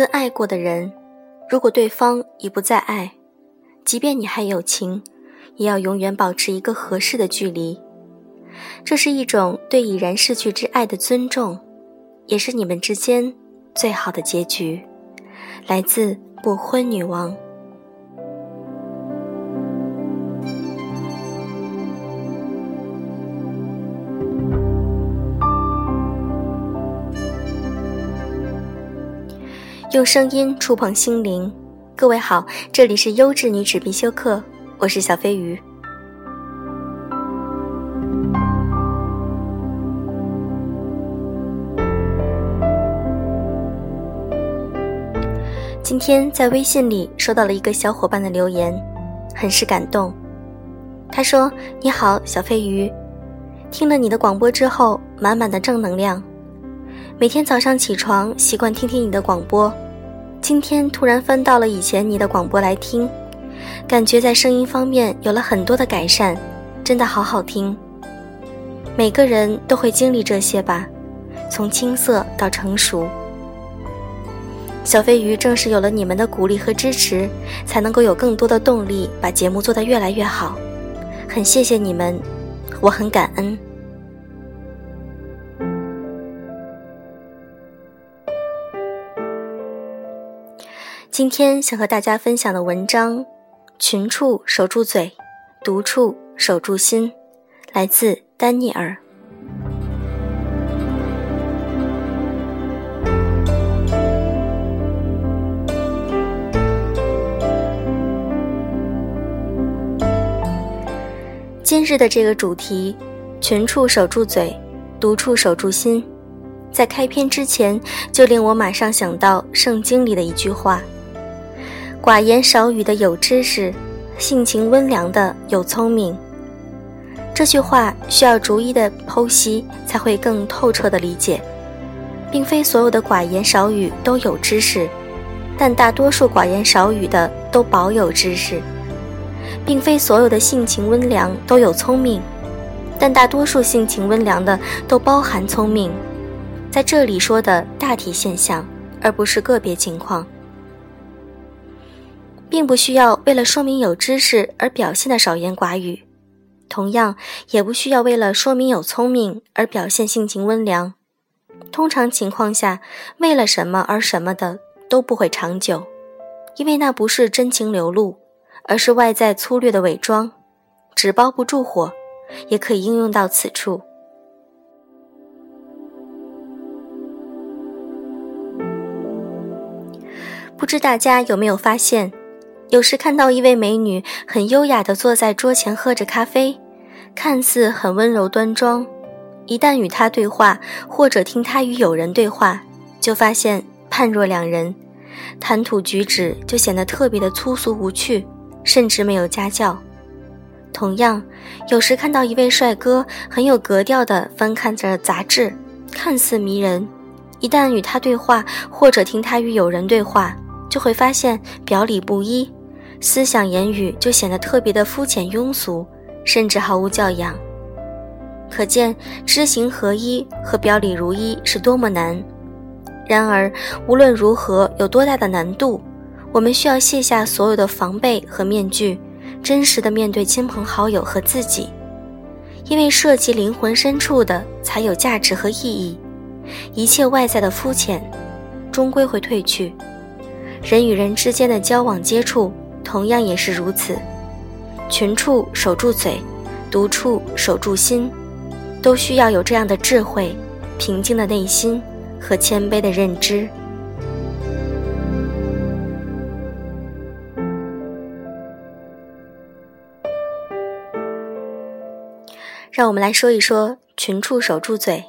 跟爱过的人，如果对方已不再爱，即便你还有情，也要永远保持一个合适的距离。这是一种对已然逝去之爱的尊重，也是你们之间最好的结局。来自不婚女王。用声音触碰心灵，各位好，这里是优质女纸必修课，我是小飞鱼。今天在微信里收到了一个小伙伴的留言，很是感动。他说：“你好，小飞鱼，听了你的广播之后，满满的正能量。”每天早上起床习惯听听你的广播，今天突然翻到了以前你的广播来听，感觉在声音方面有了很多的改善，真的好好听。每个人都会经历这些吧，从青涩到成熟。小飞鱼正是有了你们的鼓励和支持，才能够有更多的动力把节目做得越来越好。很谢谢你们，我很感恩。今天想和大家分享的文章，《群处守住嘴，独处守住心》，来自丹尼尔。今日的这个主题，《群处守住嘴，独处守住心》，在开篇之前就令我马上想到圣经里的一句话。寡言少语的有知识，性情温良的有聪明。这句话需要逐一的剖析，才会更透彻的理解。并非所有的寡言少语都有知识，但大多数寡言少语的都保有知识。并非所有的性情温良都有聪明，但大多数性情温良的都包含聪明。在这里说的大体现象，而不是个别情况。并不需要为了说明有知识而表现的少言寡语，同样也不需要为了说明有聪明而表现性情温良。通常情况下，为了什么而什么的都不会长久，因为那不是真情流露，而是外在粗略的伪装，纸包不住火，也可以应用到此处。不知大家有没有发现？有时看到一位美女很优雅地坐在桌前喝着咖啡，看似很温柔端庄，一旦与她对话，或者听她与友人对话，就发现判若两人，谈吐举止就显得特别的粗俗无趣，甚至没有家教。同样，有时看到一位帅哥很有格调地翻看着杂志，看似迷人，一旦与他对话，或者听他与友人对话，就会发现表里不一。思想言语就显得特别的肤浅庸俗，甚至毫无教养。可见知行合一和表里如一是多么难。然而无论如何有多大的难度，我们需要卸下所有的防备和面具，真实的面对亲朋好友和自己，因为涉及灵魂深处的才有价值和意义。一切外在的肤浅，终归会褪去。人与人之间的交往接触。同样也是如此，群处守住嘴，独处守住心，都需要有这样的智慧、平静的内心和谦卑的认知。让我们来说一说群处守住嘴。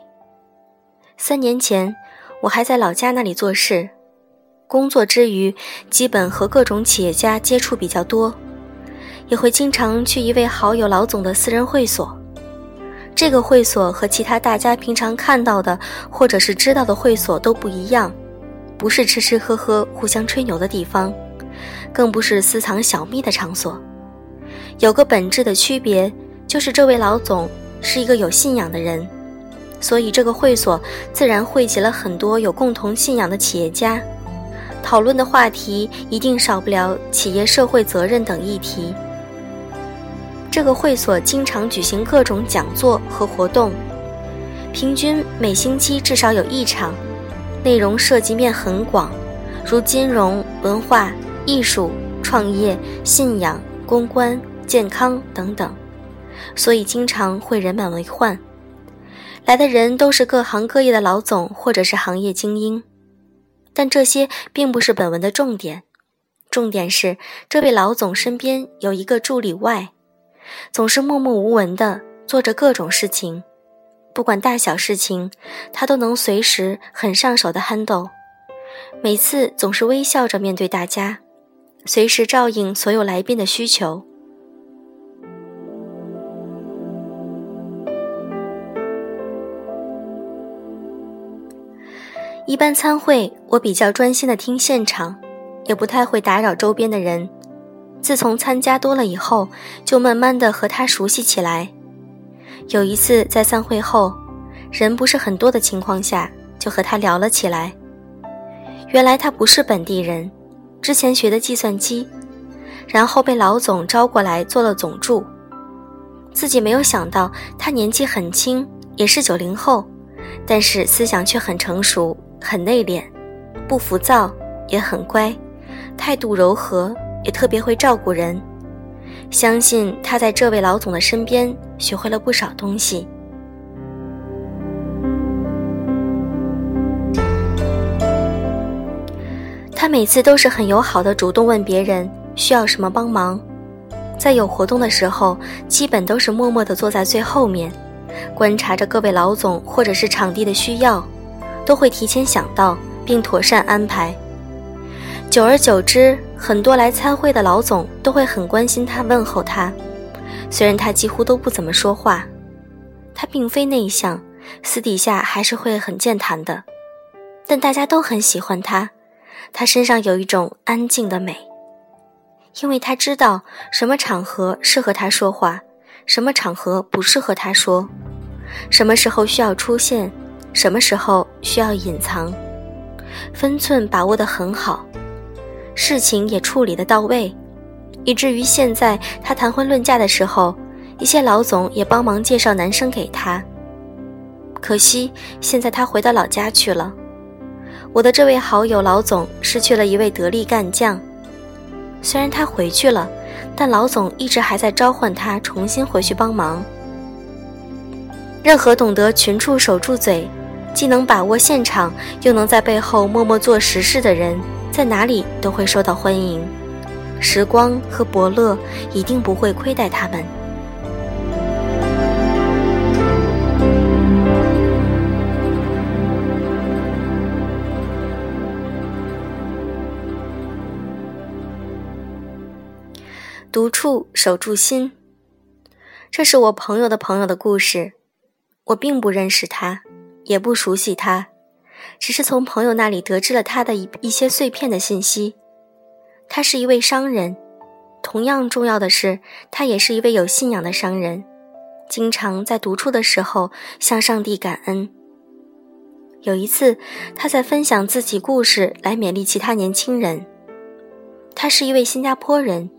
三年前，我还在老家那里做事。工作之余，基本和各种企业家接触比较多，也会经常去一位好友老总的私人会所。这个会所和其他大家平常看到的或者是知道的会所都不一样，不是吃吃喝喝、互相吹牛的地方，更不是私藏小秘的场所。有个本质的区别，就是这位老总是一个有信仰的人，所以这个会所自然汇集了很多有共同信仰的企业家。讨论的话题一定少不了企业社会责任等议题。这个会所经常举行各种讲座和活动，平均每星期至少有一场，内容涉及面很广，如金融、文化、艺术、创业、信仰、公关、健康等等，所以经常会人满为患。来的人都是各行各业的老总或者是行业精英，但这些并不是本文的重点。重点是这位老总身边有一个助理外，总是默默无闻的做着各种事情，不管大小事情，他都能随时很上手的 handle。每次总是微笑着面对大家，随时照应所有来宾的需求。一般参会，我比较专心的听现场，也不太会打扰周边的人。自从参加多了以后，就慢慢的和他熟悉起来。有一次在散会后，人不是很多的情况下，就和他聊了起来。原来他不是本地人，之前学的计算机，然后被老总招过来做了总助。自己没有想到他年纪很轻，也是九零后，但是思想却很成熟。很内敛，不浮躁，也很乖，态度柔和，也特别会照顾人。相信他在这位老总的身边学会了不少东西。他每次都是很友好的，主动问别人需要什么帮忙。在有活动的时候，基本都是默默地坐在最后面，观察着各位老总或者是场地的需要。都会提前想到并妥善安排。久而久之，很多来参会的老总都会很关心他，问候他。虽然他几乎都不怎么说话，他并非内向，私底下还是会很健谈的。但大家都很喜欢他，他身上有一种安静的美，因为他知道什么场合适合他说话，什么场合不适合他说，什么时候需要出现。什么时候需要隐藏，分寸把握得很好，事情也处理的到位，以至于现在他谈婚论嫁的时候，一些老总也帮忙介绍男生给他。可惜现在他回到老家去了，我的这位好友老总失去了一位得力干将。虽然他回去了，但老总一直还在召唤他重新回去帮忙。任何懂得群处守住嘴。既能把握现场，又能在背后默默做实事的人，在哪里都会受到欢迎。时光和伯乐一定不会亏待他们。独处守住心，这是我朋友的朋友的故事，我并不认识他。也不熟悉他，只是从朋友那里得知了他的一一些碎片的信息。他是一位商人，同样重要的是，他也是一位有信仰的商人，经常在独处的时候向上帝感恩。有一次，他在分享自己故事来勉励其他年轻人。他是一位新加坡人，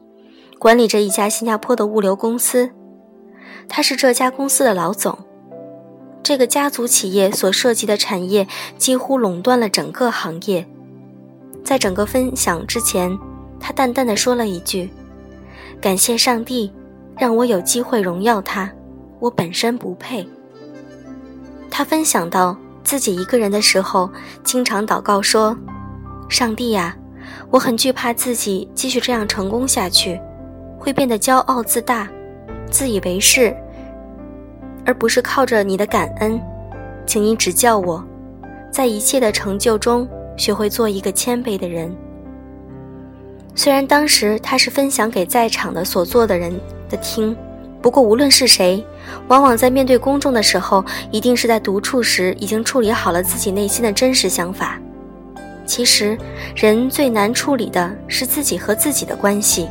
管理着一家新加坡的物流公司，他是这家公司的老总。这个家族企业所涉及的产业几乎垄断了整个行业。在整个分享之前，他淡淡的说了一句：“感谢上帝，让我有机会荣耀他，我本身不配。”他分享到自己一个人的时候，经常祷告说：“上帝呀，我很惧怕自己继续这样成功下去，会变得骄傲自大，自以为是。”而不是靠着你的感恩，请你指教我，在一切的成就中学会做一个谦卑的人。虽然当时他是分享给在场的所做的人的听，不过无论是谁，往往在面对公众的时候，一定是在独处时已经处理好了自己内心的真实想法。其实，人最难处理的是自己和自己的关系，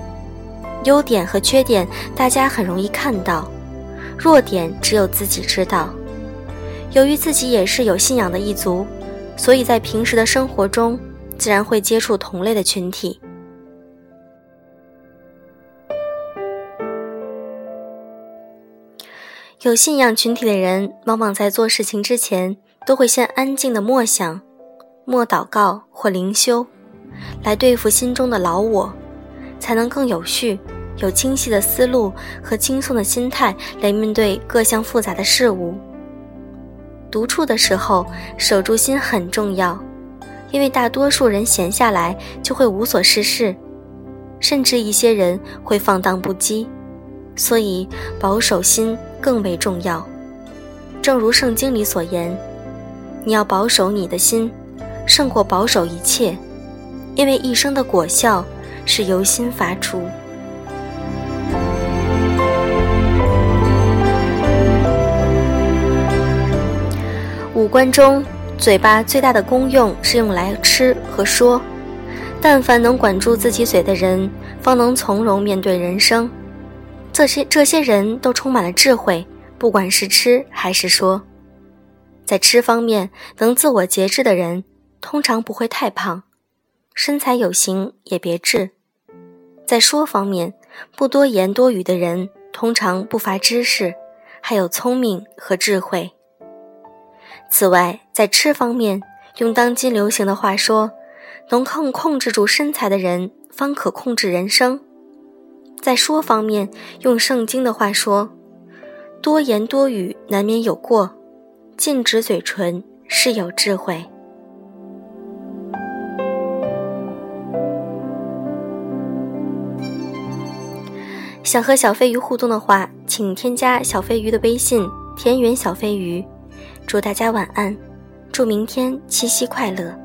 优点和缺点大家很容易看到。弱点只有自己知道。由于自己也是有信仰的一族，所以在平时的生活中，自然会接触同类的群体。有信仰群体的人，往往在做事情之前，都会先安静的默想、默祷告或灵修，来对付心中的老我，才能更有序、有清晰的思路和轻松的心态来面对各项复杂的事物。独处的时候，守住心很重要，因为大多数人闲下来就会无所事事，甚至一些人会放荡不羁，所以保守心。更为重要，正如圣经里所言，你要保守你的心，胜过保守一切，因为一生的果效是由心发出。五官中，嘴巴最大的功用是用来吃和说，但凡能管住自己嘴的人，方能从容面对人生。这些这些人都充满了智慧，不管是吃还是说，在吃方面能自我节制的人，通常不会太胖，身材有型也别致；在说方面，不多言多语的人，通常不乏知识，还有聪明和智慧。此外，在吃方面，用当今流行的话说，能控控制住身材的人，方可控制人生。在说方面，用圣经的话说，多言多语难免有过，禁止嘴唇是有智慧。想和小飞鱼互动的话，请添加小飞鱼的微信“田园小飞鱼”。祝大家晚安，祝明天七夕快乐。